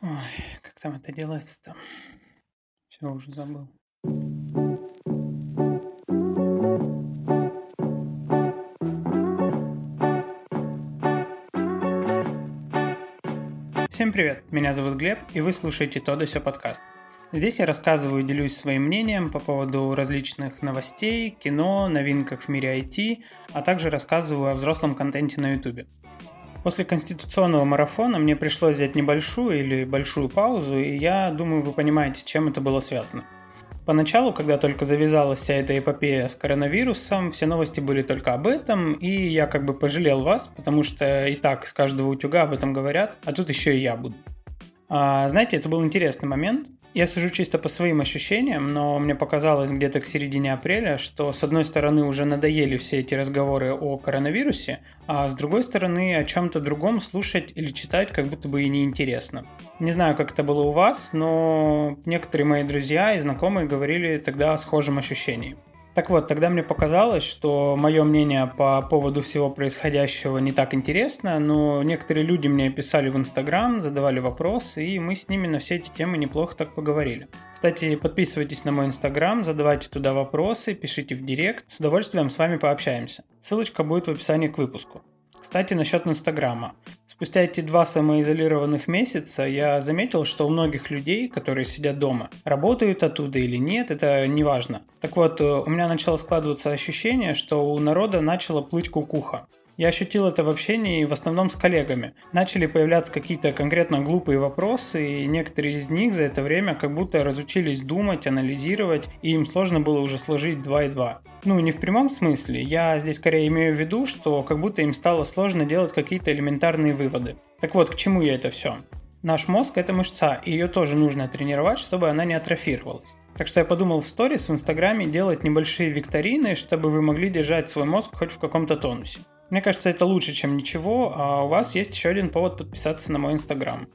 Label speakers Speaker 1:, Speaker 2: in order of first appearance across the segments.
Speaker 1: Ой, как там это делается-то? Все, уже забыл. Всем привет, меня зовут Глеб, и вы слушаете «То сё» подкаст. Здесь я рассказываю и делюсь своим мнением по поводу различных новостей, кино, новинках в мире IT, а также рассказываю о взрослом контенте на YouTube. После конституционного марафона мне пришлось взять небольшую или большую паузу, и я думаю, вы понимаете, с чем это было связано. Поначалу, когда только завязалась вся эта эпопея с коронавирусом, все новости были только об этом, и я как бы пожалел вас, потому что и так с каждого утюга об этом говорят, а тут еще и я буду. А, знаете, это был интересный момент, я сужу чисто по своим ощущениям, но мне показалось где-то к середине апреля, что с одной стороны уже надоели все эти разговоры о коронавирусе, а с другой стороны о чем-то другом слушать или читать как будто бы и неинтересно. Не знаю, как это было у вас, но некоторые мои друзья и знакомые говорили тогда о схожем ощущении. Так вот, тогда мне показалось, что мое мнение по поводу всего происходящего не так интересно, но некоторые люди мне писали в Инстаграм, задавали вопросы, и мы с ними на все эти темы неплохо так поговорили. Кстати, подписывайтесь на мой Инстаграм, задавайте туда вопросы, пишите в Директ, с удовольствием с вами пообщаемся. Ссылочка будет в описании к выпуску. Кстати, насчет Инстаграма. Спустя эти два самоизолированных месяца я заметил, что у многих людей, которые сидят дома, работают оттуда или нет, это не важно. Так вот, э, у меня начало складываться ощущение, что у народа начала плыть кукуха. Я ощутил это в общении в основном с коллегами. Начали появляться какие-то конкретно глупые вопросы, и некоторые из них за это время как будто разучились думать, анализировать, и им сложно было уже сложить 2 и 2. Ну, не в прямом смысле, я здесь скорее имею в виду, что как будто им стало сложно делать какие-то элементарные выводы. Так вот, к чему я это все? Наш мозг – это мышца, и ее тоже нужно тренировать, чтобы она не атрофировалась. Так что я подумал в сторис в Инстаграме делать небольшие викторины, чтобы вы могли держать свой мозг хоть в каком-то тонусе. Мне кажется, это лучше, чем ничего, а у вас есть еще один повод подписаться на мой инстаграм.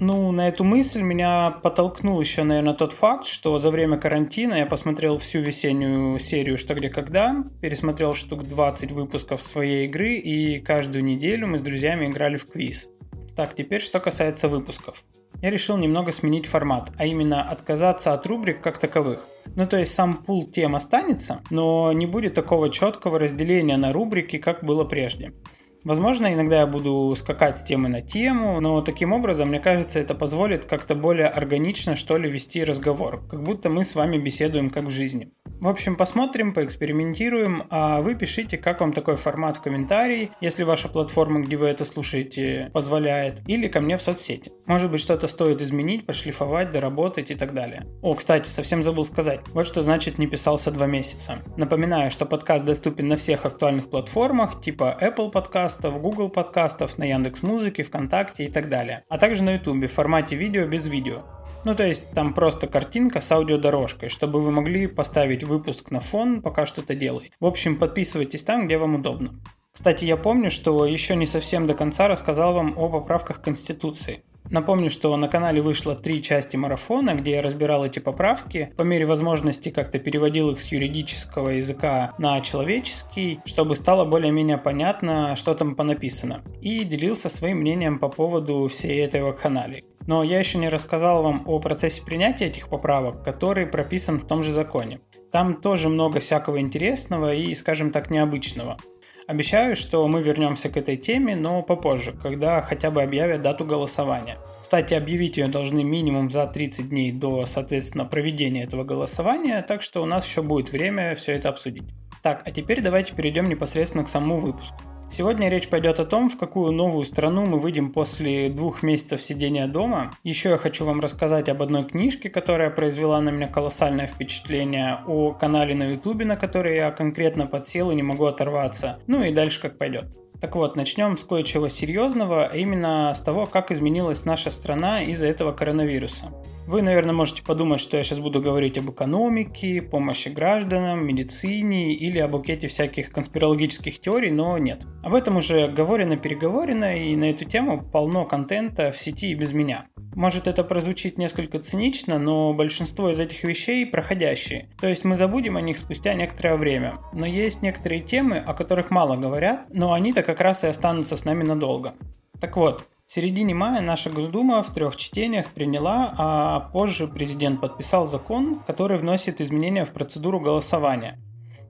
Speaker 1: Ну, на эту мысль меня подтолкнул еще, наверное, тот факт, что за время карантина я посмотрел всю весеннюю серию «Что, где, когда», пересмотрел штук 20 выпусков своей игры, и каждую неделю мы с друзьями играли в квиз. Так, теперь что касается выпусков я решил немного сменить формат, а именно отказаться от рубрик как таковых. Ну то есть сам пул тем останется, но не будет такого четкого разделения на рубрики, как было прежде. Возможно, иногда я буду скакать с темы на тему, но таким образом, мне кажется, это позволит как-то более органично, что ли, вести разговор, как будто мы с вами беседуем как в жизни. В общем, посмотрим, поэкспериментируем, а вы пишите, как вам такой формат в комментарии, если ваша платформа, где вы это слушаете, позволяет, или ко мне в соцсети. Может быть, что-то стоит изменить, пошлифовать, доработать и так далее. О, кстати, совсем забыл сказать. Вот что значит не писался два месяца. Напоминаю, что подкаст доступен на всех актуальных платформах, типа Apple подкастов, Google подкастов, на Яндекс Музыке, ВКонтакте и так далее. А также на YouTube в формате видео без видео. Ну, то есть там просто картинка с аудиодорожкой, чтобы вы могли поставить выпуск на фон, пока что-то делаете. В общем, подписывайтесь там, где вам удобно. Кстати, я помню, что еще не совсем до конца рассказал вам о поправках Конституции. Напомню, что на канале вышло три части марафона, где я разбирал эти поправки, по мере возможности как-то переводил их с юридического языка на человеческий, чтобы стало более-менее понятно, что там понаписано, и делился своим мнением по поводу всей этой вакханалии. Но я еще не рассказал вам о процессе принятия этих поправок, который прописан в том же законе. Там тоже много всякого интересного и, скажем так, необычного. Обещаю, что мы вернемся к этой теме, но попозже, когда хотя бы объявят дату голосования. Кстати, объявить ее должны минимум за 30 дней до, соответственно, проведения этого голосования, так что у нас еще будет время все это обсудить. Так, а теперь давайте перейдем непосредственно к самому выпуску. Сегодня речь пойдет о том, в какую новую страну мы выйдем после двух месяцев сидения дома. Еще я хочу вам рассказать об одной книжке, которая произвела на меня колоссальное впечатление, о канале на ютубе, на который я конкретно подсел и не могу оторваться. Ну и дальше как пойдет. Так вот, начнем с кое-чего серьезного, а именно с того, как изменилась наша страна из-за этого коронавируса. Вы, наверное, можете подумать, что я сейчас буду говорить об экономике, помощи гражданам, медицине или о букете всяких конспирологических теорий, но нет. Об этом уже говорено-переговорено, и на эту тему полно контента в сети и без меня. Может это прозвучит несколько цинично, но большинство из этих вещей проходящие. То есть мы забудем о них спустя некоторое время. Но есть некоторые темы, о которых мало говорят, но они-то как раз и останутся с нами надолго. Так вот, В середине мая наша Госдума в трех чтениях приняла, а позже президент подписал закон, который вносит изменения в процедуру голосования.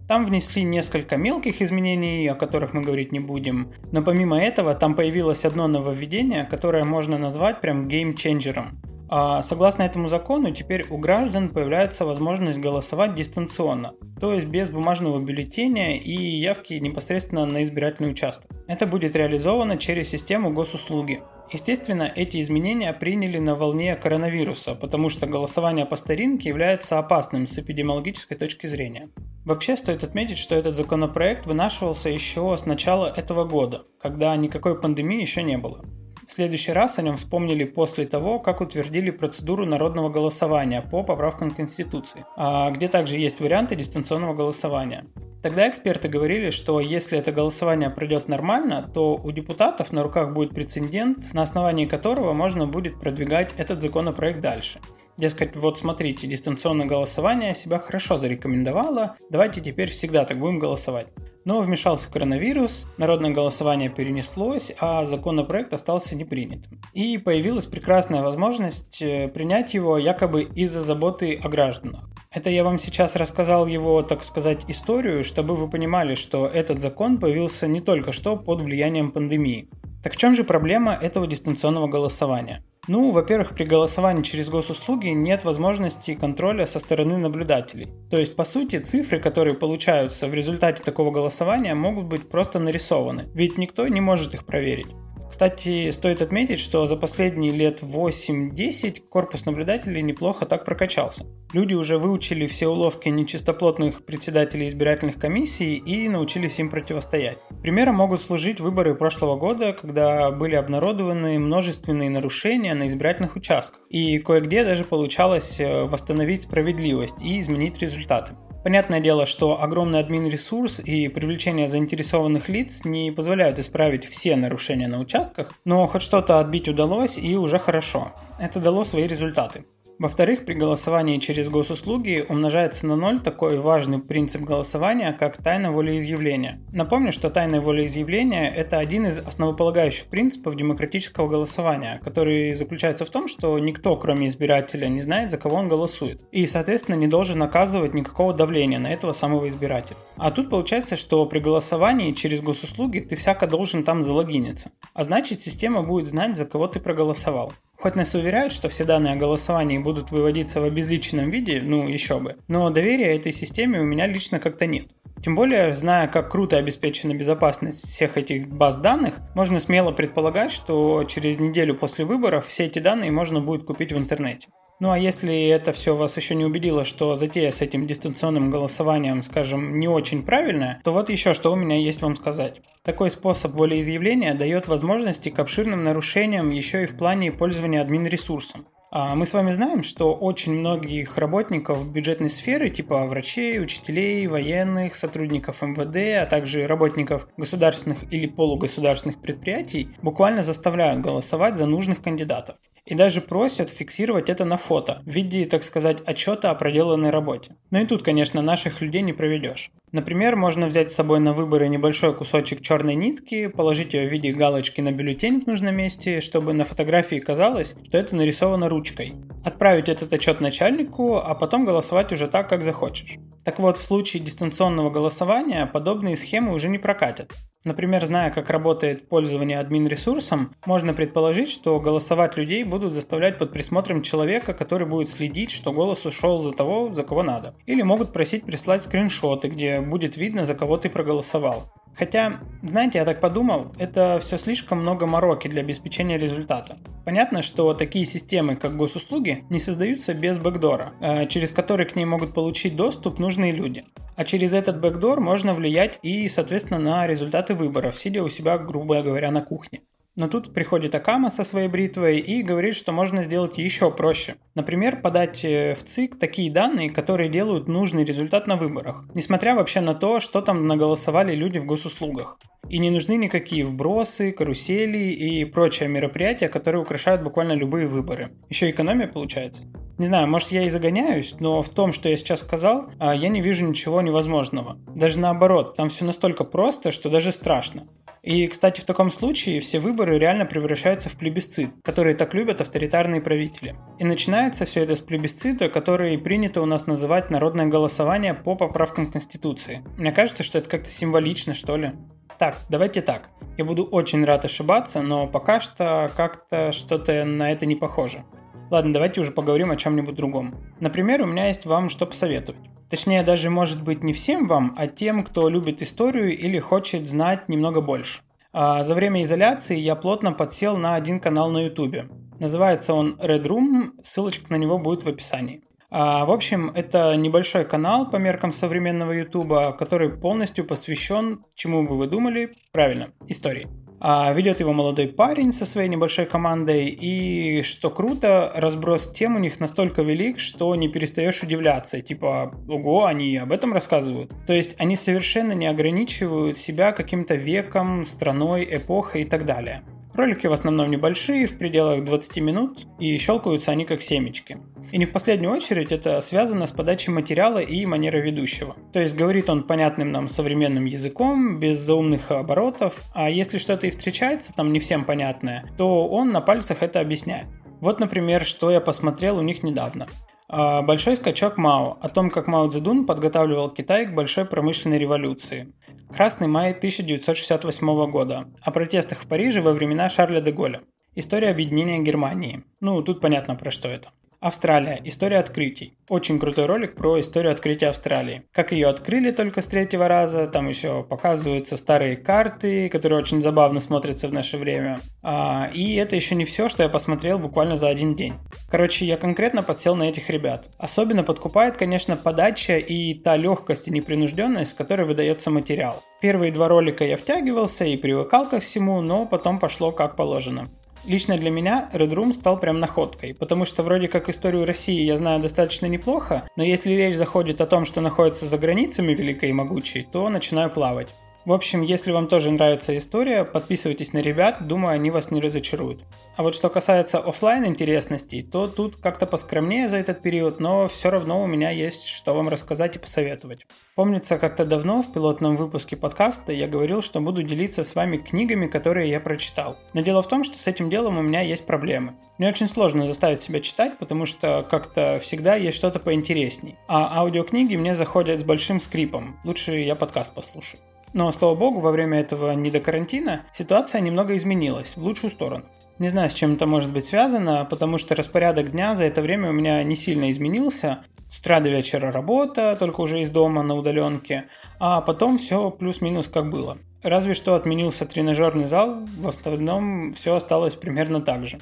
Speaker 1: Там внесли несколько мелких изменений, о которых мы говорить не будем, но помимо этого там появилось одно нововведение, которое можно назвать прям геймченджером. А согласно этому закону, теперь у граждан появляется возможность голосовать дистанционно, то есть без бумажного бюллетеня и явки непосредственно на избирательный участок. Это будет реализовано через систему госуслуги. Естественно, эти изменения приняли на волне коронавируса, потому что голосование по старинке является опасным с эпидемиологической точки зрения. Вообще стоит отметить, что этот законопроект вынашивался еще с начала этого года, когда никакой пандемии еще не было. В следующий раз о нем вспомнили после того, как утвердили процедуру народного голосования по поправкам Конституции, а где также есть варианты дистанционного голосования. Тогда эксперты говорили, что если это голосование пройдет нормально, то у депутатов на руках будет прецедент, на основании которого можно будет продвигать этот законопроект дальше. Дескать, вот смотрите, дистанционное голосование себя хорошо зарекомендовало, давайте теперь всегда так будем голосовать. Но вмешался коронавирус, народное голосование перенеслось, а законопроект остался непринятым. И появилась прекрасная возможность э, принять его якобы из-за заботы о гражданах. Это я вам сейчас рассказал его, так сказать, историю, чтобы вы понимали, что этот закон появился не только что под влиянием пандемии. Так в чем же проблема этого дистанционного голосования? Ну, во-первых, при голосовании через госуслуги нет возможности контроля со стороны наблюдателей. То есть, по сути, цифры, которые получаются в результате такого голосования, могут быть просто нарисованы, ведь никто не может их проверить. Кстати, стоит отметить, что за последние лет 8-10 корпус наблюдателей неплохо так прокачался. Люди уже выучили все уловки нечистоплотных председателей избирательных комиссий и научились им противостоять. Примером могут служить выборы прошлого года, когда были обнародованы множественные нарушения на избирательных участках, и кое-где даже получалось э, восстановить справедливость и изменить результаты. Понятное дело, что огромный админ-ресурс и привлечение заинтересованных лиц не позволяют исправить все нарушения на участках, но хоть что-то отбить удалось и уже хорошо. Это дало свои результаты. Во-вторых, при голосовании через госуслуги умножается на ноль такой важный принцип голосования, как тайна волеизъявления. Напомню, что тайное волеизъявление – это один из основополагающих принципов демократического голосования, который заключается в том, что никто, кроме избирателя, не знает, за кого он голосует, и, соответственно, не должен оказывать никакого давления на этого самого избирателя. А тут получается, что при голосовании через госуслуги ты всяко должен там залогиниться, а значит система будет знать, за кого ты проголосовал. Хоть нас уверяют, что все данные о голосовании будут выводиться в обезличенном виде, ну еще бы, но доверия этой системе у меня лично как-то нет. Тем более, зная, как круто обеспечена безопасность всех этих баз данных, можно смело предполагать, что через неделю после выборов все эти данные можно будет купить в интернете. Ну а если это все вас еще не убедило, что затея с этим дистанционным голосованием, скажем, не очень правильная, то вот еще что у меня есть вам сказать. Такой способ волеизъявления дает возможности к обширным нарушениям еще и в плане пользования админ-ресурсом. А мы с вами знаем, что очень многих работников бюджетной сферы, типа врачей, учителей, военных, сотрудников МВД, а также работников государственных или полугосударственных предприятий, буквально заставляют голосовать за нужных кандидатов и даже просят фиксировать это на фото в виде, так сказать, отчета о проделанной работе. Но и тут, конечно, наших людей не проведешь. Например, можно взять с собой на выборы небольшой кусочек черной нитки, положить ее в виде галочки на бюллетень в нужном месте, чтобы на фотографии казалось, что это нарисовано ручкой. Отправить этот отчет начальнику, а потом голосовать уже так, как захочешь. Так вот, в случае дистанционного голосования подобные схемы уже не прокатят. Например, зная, как работает пользование админ-ресурсом, можно предположить, что голосовать людей будут заставлять под присмотром человека, который будет следить, что голос ушел за того, за кого надо. Или могут просить прислать скриншоты, где будет видно, за кого ты проголосовал. Хотя, знаете, я так подумал, это все слишком много мороки для обеспечения результата. Понятно, что такие системы, как госуслуги, не создаются без бэкдора, э, через который к ней могут получить доступ нужные люди. А через этот бэкдор можно влиять и, соответственно, на результаты выборов, сидя у себя, грубо говоря, на кухне. Но тут приходит Акама со своей бритвой и говорит, что можно сделать еще проще. Например, подать э, в ЦИК такие данные, которые делают нужный результат на выборах, несмотря вообще на то, что там наголосовали люди в госуслугах. И не нужны никакие вбросы, карусели и прочие мероприятия, которые украшают буквально любые выборы. Еще экономия получается. Не знаю, может я и загоняюсь, но в том, что я сейчас сказал, а, я не вижу ничего невозможного. Даже наоборот, там все настолько просто, что даже страшно. И, кстати, в таком случае все выборы реально превращаются в плебисцит, который так любят авторитарные правители. И начинается все это с плебисцита, который принято у нас называть народное голосование по поправкам Конституции. Мне кажется, что это как-то символично, что ли. Так, давайте так. Я буду очень рад ошибаться, но пока что как-то что-то на это не похоже. Ладно, давайте уже поговорим о чем-нибудь другом. Например, у меня есть вам что посоветовать. Точнее, даже может быть не всем вам, а тем, кто любит историю или хочет знать немного больше. А за время изоляции я плотно подсел на один канал на YouTube. Называется он Red Room, ссылочка на него будет в описании. А, в общем, это небольшой канал по меркам современного YouTube, который полностью посвящен, чему бы вы думали, правильно, истории. А ведет его молодой парень со своей небольшой командой, и что круто, разброс тем у них настолько велик, что не перестаешь удивляться, типа, ого, они об этом рассказывают. То есть они совершенно не ограничивают себя каким-то веком, страной, эпохой и так далее. Ролики в основном небольшие, в пределах 20 минут, и щелкаются они как семечки. И не в последнюю очередь это связано с подачей материала и манерой ведущего. То есть говорит он понятным нам современным языком, без заумных оборотов, а если что-то и встречается там не всем понятное, то он на пальцах это объясняет. Вот, например, что я посмотрел у них недавно. А, большой скачок Мао о том, как Мао Цзэдун подготавливал Китай к большой промышленной революции. Красный май 1968 года. О протестах в Париже во времена Шарля де Голля. История объединения Германии. Ну, тут понятно про что это. Австралия. История открытий. Очень крутой ролик про историю открытия Австралии. Как ее открыли только с третьего раза. Там еще показываются старые карты, которые очень забавно смотрятся в наше время. А, и это еще не все, что я посмотрел буквально за один день. Короче, я конкретно подсел на этих ребят. Особенно подкупает, конечно, подача и та легкость и непринужденность, с которой выдается материал. Первые два ролика я втягивался и привыкал ко всему, но потом пошло как положено. Лично для меня Red Room стал прям находкой, потому что вроде как историю России я знаю достаточно неплохо, но если речь заходит о том, что находится за границами великой и могучей, то начинаю плавать. В общем, если вам тоже нравится история, подписывайтесь на ребят, думаю, они вас не разочаруют. А вот что касается офлайн интересностей, то тут как-то поскромнее за этот период, но все равно у меня есть что вам рассказать и посоветовать. Помнится, как-то давно в пилотном выпуске подкаста я говорил, что буду делиться с вами книгами, которые я прочитал. Но дело в том, что с этим делом у меня есть проблемы. Мне очень сложно заставить себя читать, потому что как-то всегда есть что-то поинтересней. А аудиокниги мне заходят с большим скрипом. Лучше я подкаст послушаю. Но, слава богу, во время этого недокарантина ситуация немного изменилась в лучшую сторону. Не знаю, с чем это может быть связано, потому что распорядок дня за это время у меня не сильно изменился. С утра до вечера работа, только уже из дома на удаленке, а потом все плюс-минус как было. Разве что отменился тренажерный зал, в остальном все осталось примерно так же.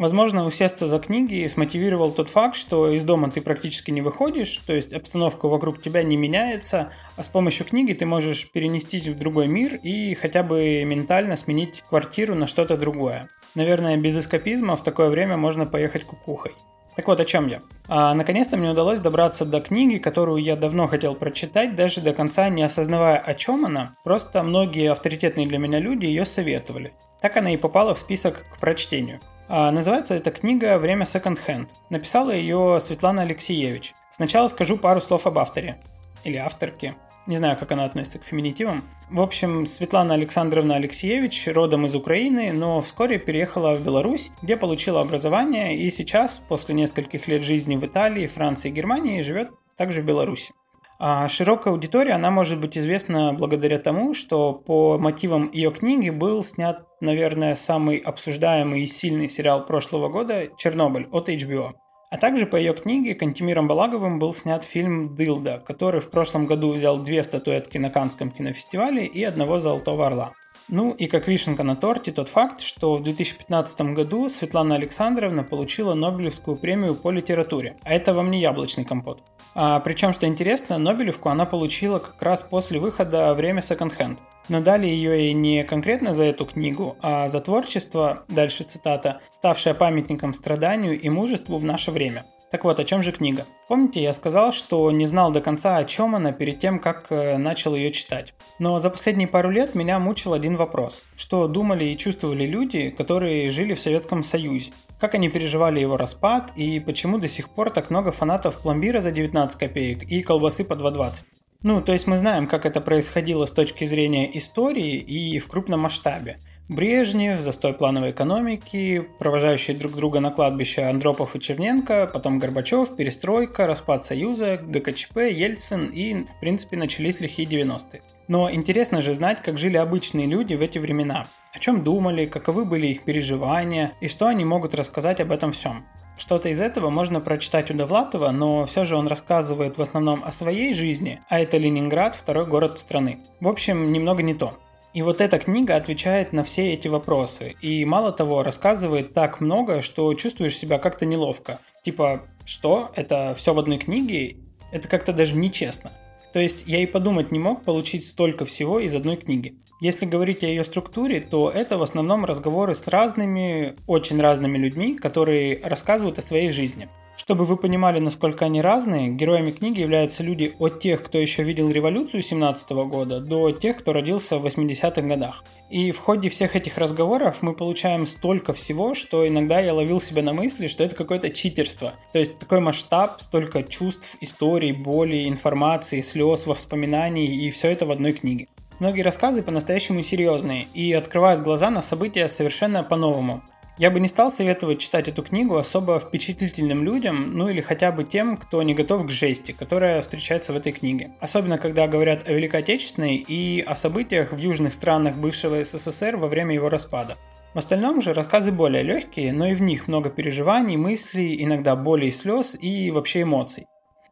Speaker 1: Возможно, усесться за книги смотивировал тот факт, что из дома ты практически не выходишь, то есть обстановка вокруг тебя не меняется, а с помощью книги ты можешь перенестись в другой мир и хотя бы ментально сменить квартиру на что-то другое. Наверное, без эскапизма в такое время можно поехать кукухой. Так вот, о чем я. А, наконец-то мне удалось добраться до книги, которую я давно хотел прочитать, даже до конца не осознавая, о чем она. Просто многие авторитетные для меня люди ее советовали. Так она и попала в список к прочтению. А, называется эта книга «Время секонд-хенд». Написала ее Светлана Алексеевич. Сначала скажу пару слов об авторе. Или авторке. Не знаю, как она относится к феминитивам. В общем, Светлана Александровна Алексеевич родом из Украины, но вскоре переехала в Беларусь, где получила образование и сейчас, после нескольких лет жизни в Италии, Франции и Германии, живет также в Беларуси. А широкая аудитория, она может быть известна благодаря тому, что по мотивам ее книги был снят, наверное, самый обсуждаемый и сильный сериал прошлого года «Чернобыль» от HBO. А также по ее книге Кантимиром Балаговым был снят фильм «Дылда», который в прошлом году взял две статуэтки на Канском кинофестивале и одного «Золотого орла». Ну и как вишенка на торте тот факт, что в 2015 году Светлана Александровна получила Нобелевскую премию по литературе. А это вам не яблочный компот. А, причем, что интересно, Нобелевку она получила как раз после выхода «Время секонд-хенд». Но дали ее и не конкретно за эту книгу, а за творчество, дальше цитата, ставшее памятником страданию и мужеству в наше время. Так вот, о чем же книга? Помните, я сказал, что не знал до конца, о чем она перед тем, как э, начал ее читать. Но за последние пару лет меня мучил один вопрос. Что думали и чувствовали люди, которые жили в Советском Союзе? Как они переживали его распад и почему до сих пор так много фанатов пломбира за 19 копеек и колбасы по 2,20? Ну, то есть мы знаем, как это происходило с точки зрения истории и в крупном масштабе. Брежнев, застой плановой экономики, провожающие друг друга на кладбище Андропов и Черненко, потом Горбачев, перестройка, распад Союза, ГКЧП, Ельцин и, в принципе, начались лихие 90-е. Но интересно же знать, как жили обычные люди в эти времена, о чем думали, каковы были их переживания и что они могут рассказать об этом всем. Что-то из этого можно прочитать у Довлатова, но все же он рассказывает в основном о своей жизни, а это Ленинград, второй город страны. В общем, немного не то. И вот эта книга отвечает на все эти вопросы. И мало того, рассказывает так много, что чувствуешь себя как-то неловко. Типа, что? Это все в одной книге? Это как-то даже нечестно. То есть я и подумать не мог получить столько всего из одной книги. Если говорить о ее структуре, то это в основном разговоры с разными, очень разными людьми, которые рассказывают о своей жизни. Чтобы вы понимали, насколько они разные, героями книги являются люди от тех, кто еще видел революцию 17 года, до тех, кто родился в 80-х годах. И в ходе всех этих разговоров мы получаем столько всего, что иногда я ловил себя на мысли, что это какое-то читерство. То есть такой масштаб, столько чувств, историй, боли, информации, слез, воспоминаний и все это в одной книге. Многие рассказы по-настоящему серьезные и открывают глаза на события совершенно по-новому. Я бы не стал советовать читать эту книгу особо впечатлительным людям, ну или хотя бы тем, кто не готов к жести, которая встречается в этой книге. Особенно, когда говорят о Великой Отечественной и о событиях в южных странах бывшего СССР во время его распада. В остальном же рассказы более легкие, но и в них много переживаний, мыслей, иногда боли и слез и вообще эмоций.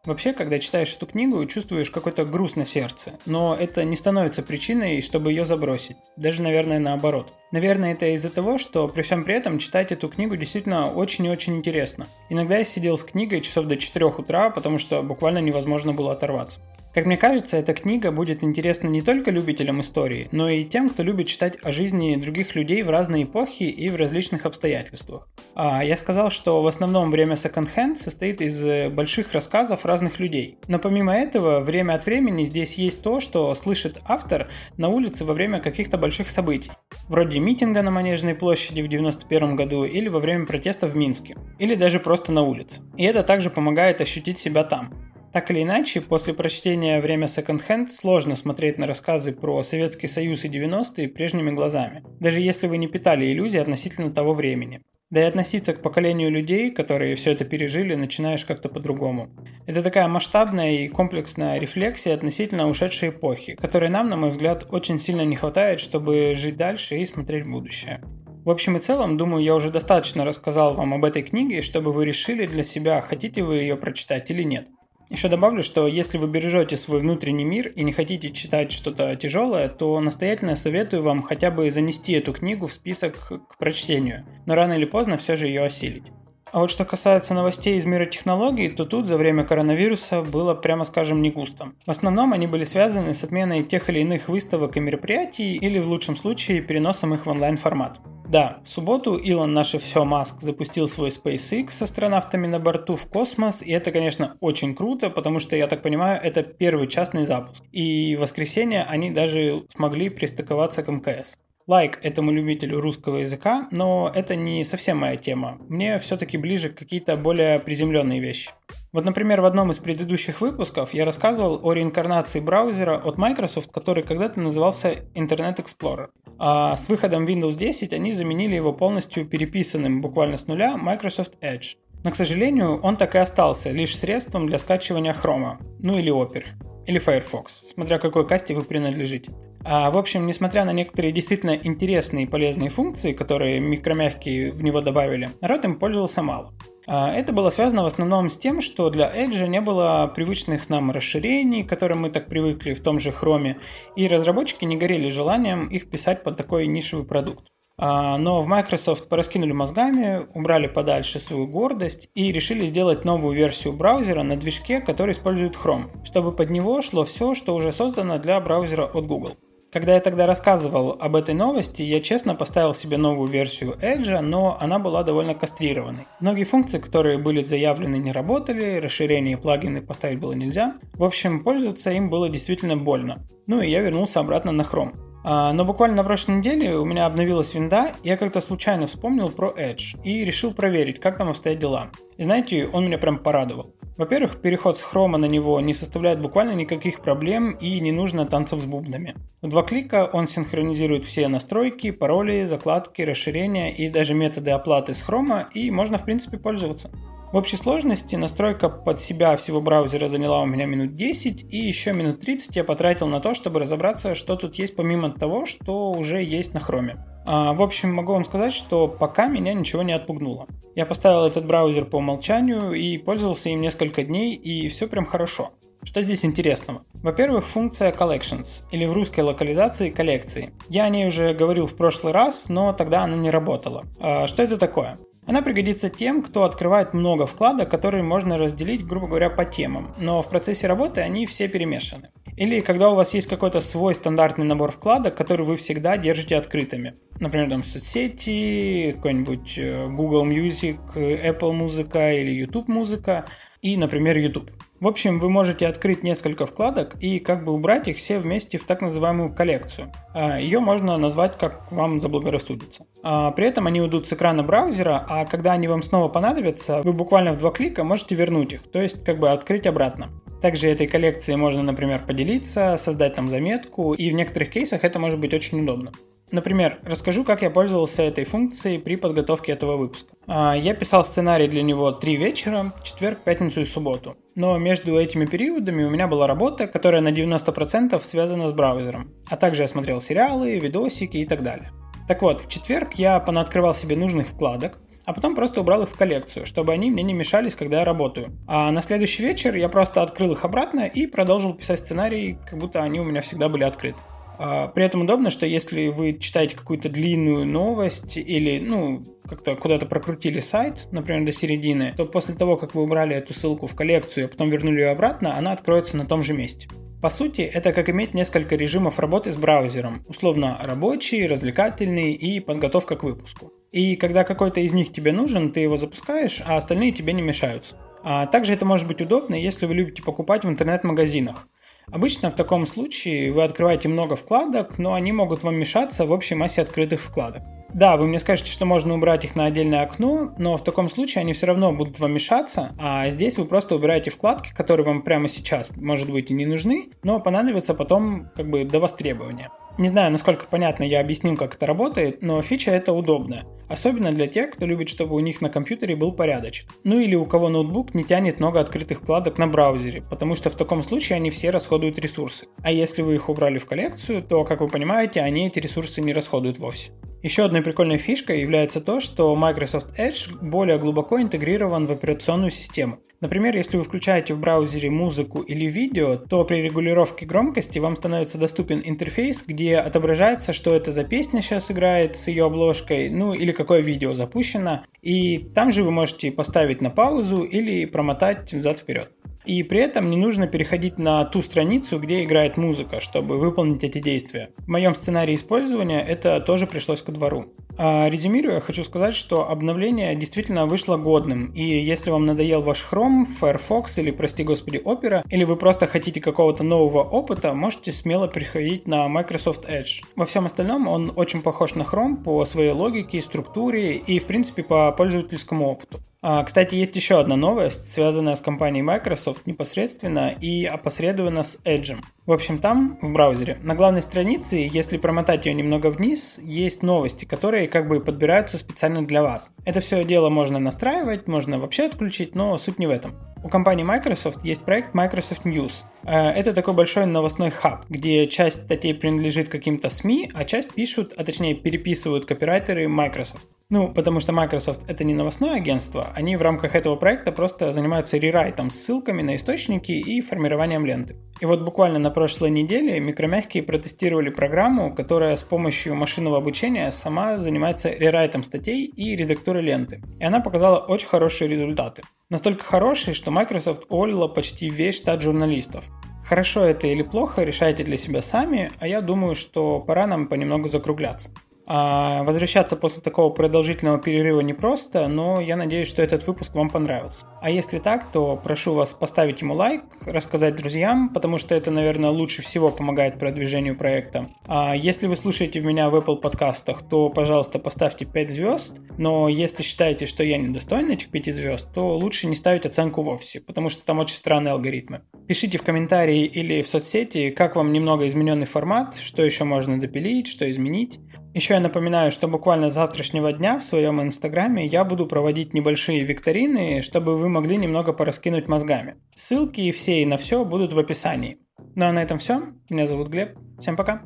Speaker 1: Вообще, когда читаешь эту книгу, чувствуешь какой-то груз на сердце, но это не становится причиной, чтобы ее забросить. Даже, наверное, наоборот. Наверное, это из-за того, что при всем при этом читать эту книгу действительно очень и очень интересно. Иногда я сидел с книгой часов до 4 утра, потому что буквально невозможно было оторваться. Как мне кажется, эта книга будет интересна не только любителям истории, но и тем, кто любит читать о жизни других людей в разные эпохи и в различных обстоятельствах. А я сказал, что в основном время секонд-хенд состоит из э, больших рассказов разных людей. Но помимо этого, время от времени здесь есть то, что слышит автор на улице во время каких-то больших событий. Вроде митинга на Манежной площади в 91 году или во время протеста в Минске. Или даже просто на улице. И это также помогает ощутить себя там. Так или иначе, после прочтения «Время секонд-хенд» сложно смотреть на рассказы про Советский Союз и 90-е прежними глазами, даже если вы не питали иллюзий относительно того времени. Да и относиться к поколению людей, которые все это пережили, начинаешь как-то по-другому. Это такая масштабная и комплексная рефлексия относительно ушедшей эпохи, которой нам, на мой взгляд, очень сильно не хватает, чтобы жить дальше и смотреть в будущее. В общем и целом, думаю, я уже достаточно рассказал вам об этой книге, чтобы вы решили для себя, хотите вы ее прочитать или нет. Еще добавлю, что если вы бережете свой внутренний мир и не хотите читать что-то тяжелое, то настоятельно советую вам хотя бы занести эту книгу в список к прочтению, но рано или поздно все же ее осилить. А вот что касается новостей из мира технологий, то тут за время коронавируса было, прямо скажем, не густо. В основном они были связаны с отменой тех или иных выставок и мероприятий или в лучшем случае переносом их в онлайн-формат. Да, в субботу Илон наше все Маск запустил свой SpaceX с астронавтами на борту в космос, и это, конечно, очень круто, потому что, я так понимаю, это первый частный запуск. И в воскресенье они даже смогли пристыковаться к МКС лайк этому любителю русского языка, но это не совсем моя тема. Мне все-таки ближе какие-то более приземленные вещи. Вот, например, в одном из предыдущих выпусков я рассказывал о реинкарнации браузера от Microsoft, который когда-то назывался Internet Explorer. А с выходом Windows 10 они заменили его полностью переписанным буквально с нуля Microsoft Edge. Но, к сожалению, он так и остался лишь средством для скачивания Chrome, ну или Opera, или Firefox, смотря какой касте вы принадлежите. А, в общем, несмотря на некоторые действительно интересные и полезные функции, которые микромягкие в него добавили, народ им пользовался мало. А, это было связано в основном с тем, что для Edge не было привычных нам расширений, к которым мы так привыкли в том же Chrome, и разработчики не горели желанием их писать под такой нишевый продукт. А, но в Microsoft пораскинули мозгами, убрали подальше свою гордость и решили сделать новую версию браузера на движке, который использует Chrome, чтобы под него шло все, что уже создано для браузера от Google. Когда я тогда рассказывал об этой новости, я честно поставил себе новую версию Edge, но она была довольно кастрированной. Многие функции, которые были заявлены, не работали, расширения и плагины поставить было нельзя. В общем, пользоваться им было действительно больно. Ну и я вернулся обратно на Chrome. А, но буквально на прошлой неделе у меня обновилась винда, я как-то случайно вспомнил про Edge и решил проверить, как там обстоят дела. И знаете, он меня прям порадовал. Во-первых, переход с хрома на него не составляет буквально никаких проблем и не нужно танцев с бубнами. В два клика он синхронизирует все настройки, пароли, закладки, расширения и даже методы оплаты с хрома и можно в принципе пользоваться. В общей сложности настройка под себя всего браузера заняла у меня минут 10, и еще минут 30 я потратил на то, чтобы разобраться, что тут есть помимо того, что уже есть на хроме. А, в общем, могу вам сказать, что пока меня ничего не отпугнуло. Я поставил этот браузер по умолчанию и пользовался им несколько дней, и все прям хорошо. Что здесь интересного? Во-первых, функция Collections, или в русской локализации коллекции. Я о ней уже говорил в прошлый раз, но тогда она не работала. А, что это такое? Она пригодится тем, кто открывает много вкладок, которые можно разделить, грубо говоря, по темам, но в процессе работы они все перемешаны. Или когда у вас есть какой-то свой стандартный набор вкладок, который вы всегда держите открытыми. Например, там соцсети, какой-нибудь э, Google Music, Apple музыка или YouTube музыка и, например, YouTube. В общем, вы можете открыть несколько вкладок и как бы убрать их все вместе в так называемую коллекцию. А, Ее можно назвать как вам заблагорассудится. А, при этом они уйдут с экрана браузера, а когда они вам снова понадобятся, вы буквально в два клика можете вернуть их, то есть как бы открыть обратно. Также этой коллекции можно, например, поделиться, создать там заметку, и в некоторых кейсах это может быть очень удобно. Например, расскажу, как я пользовался этой функцией при подготовке этого выпуска. А, я писал сценарий для него три вечера, четверг, пятницу и субботу. Но между этими периодами у меня была работа, которая на 90% связана с браузером. А также я смотрел сериалы, видосики и так далее. Так вот, в четверг я понаоткрывал себе нужных вкладок, а потом просто убрал их в коллекцию, чтобы они мне не мешались, когда я работаю. А на следующий вечер я просто открыл их обратно и продолжил писать сценарий, как будто они у меня всегда были открыты. А, при этом удобно, что если вы читаете какую-то длинную новость или, ну, как-то куда-то прокрутили сайт, например, до середины, то после того, как вы убрали эту ссылку в коллекцию, а потом вернули ее обратно, она откроется на том же месте. По сути, это как иметь несколько режимов работы с браузером, условно рабочий, развлекательный и подготовка к выпуску. И когда какой-то из них тебе нужен, ты его запускаешь, а остальные тебе не мешаются. А также это может быть удобно, если вы любите покупать в интернет-магазинах. Обычно в таком случае вы открываете много вкладок, но они могут вам мешаться в общей массе открытых вкладок. Да, вы мне скажете, что можно убрать их на отдельное окно, но в таком случае они все равно будут вам мешаться, а здесь вы просто убираете вкладки, которые вам прямо сейчас, может быть, и не нужны, но понадобятся потом как бы до востребования. Не знаю, насколько понятно я объяснил, как это работает, но фича это удобная. Особенно для тех, кто любит, чтобы у них на компьютере был порядочек. Ну или у кого ноутбук не тянет много открытых вкладок на браузере, потому что в таком случае они все расходуют ресурсы. А если вы их убрали в коллекцию, то, как вы понимаете, они эти ресурсы не расходуют вовсе. Еще одной прикольной фишкой является то, что Microsoft Edge более глубоко интегрирован в операционную систему. Например, если вы включаете в браузере музыку или видео, то при регулировке громкости вам становится доступен интерфейс, где отображается, что это за песня сейчас играет с ее обложкой, ну или какое видео запущено. И там же вы можете поставить на паузу или промотать взад-вперед и при этом не нужно переходить на ту страницу, где играет музыка, чтобы выполнить эти действия. В моем сценарии использования это тоже пришлось ко двору. А, резюмируя, хочу сказать, что обновление действительно вышло годным, и если вам надоел ваш Chrome, Firefox или, прости господи, Opera, или вы просто хотите какого-то нового опыта, можете смело переходить на Microsoft Edge. Во всем остальном он очень похож на Chrome по своей логике, структуре и, в принципе, по пользовательскому опыту. А, кстати, есть еще одна новость, связанная с компанией Microsoft непосредственно и опосредованно с Edge. В общем, там, в браузере, на главной странице, если промотать ее немного вниз, есть новости, которые как бы подбираются специально для вас. Это все дело можно настраивать, можно вообще отключить, но суть не в этом. У компании Microsoft есть проект Microsoft News. Э, это такой большой новостной хаб, где часть статей принадлежит каким-то СМИ, а часть пишут, а точнее переписывают копирайтеры Microsoft. Ну, потому что Microsoft это не новостное агентство, они в рамках этого проекта просто занимаются рерайтом, ссылками на источники и формированием ленты. И вот буквально на прошлой неделе микромягкие протестировали программу, которая с помощью машинного обучения сама занимается рерайтом статей и редактурой ленты. И она показала очень хорошие результаты. Настолько хорошие, что Microsoft уволила почти весь штат журналистов. Хорошо это или плохо, решайте для себя сами, а я думаю, что пора нам понемногу закругляться. А возвращаться после такого продолжительного перерыва непросто, но я надеюсь, что этот выпуск вам понравился. А если так, то прошу вас поставить ему лайк, рассказать друзьям, потому что это, наверное, лучше всего помогает продвижению проекта. А если вы слушаете меня в Apple подкастах, то, пожалуйста, поставьте 5 звезд, но если считаете, что я недостоин этих 5 звезд, то лучше не ставить оценку вовсе, потому что там очень странные алгоритмы. Пишите в комментарии или в соцсети, как вам немного измененный формат, что еще можно допилить, что изменить. Еще я напоминаю, что буквально с завтрашнего дня в своем инстаграме я буду проводить небольшие викторины, чтобы вы могли немного пораскинуть мозгами. Ссылки все и на все будут в описании. Ну а на этом все. Меня зовут Глеб. Всем пока.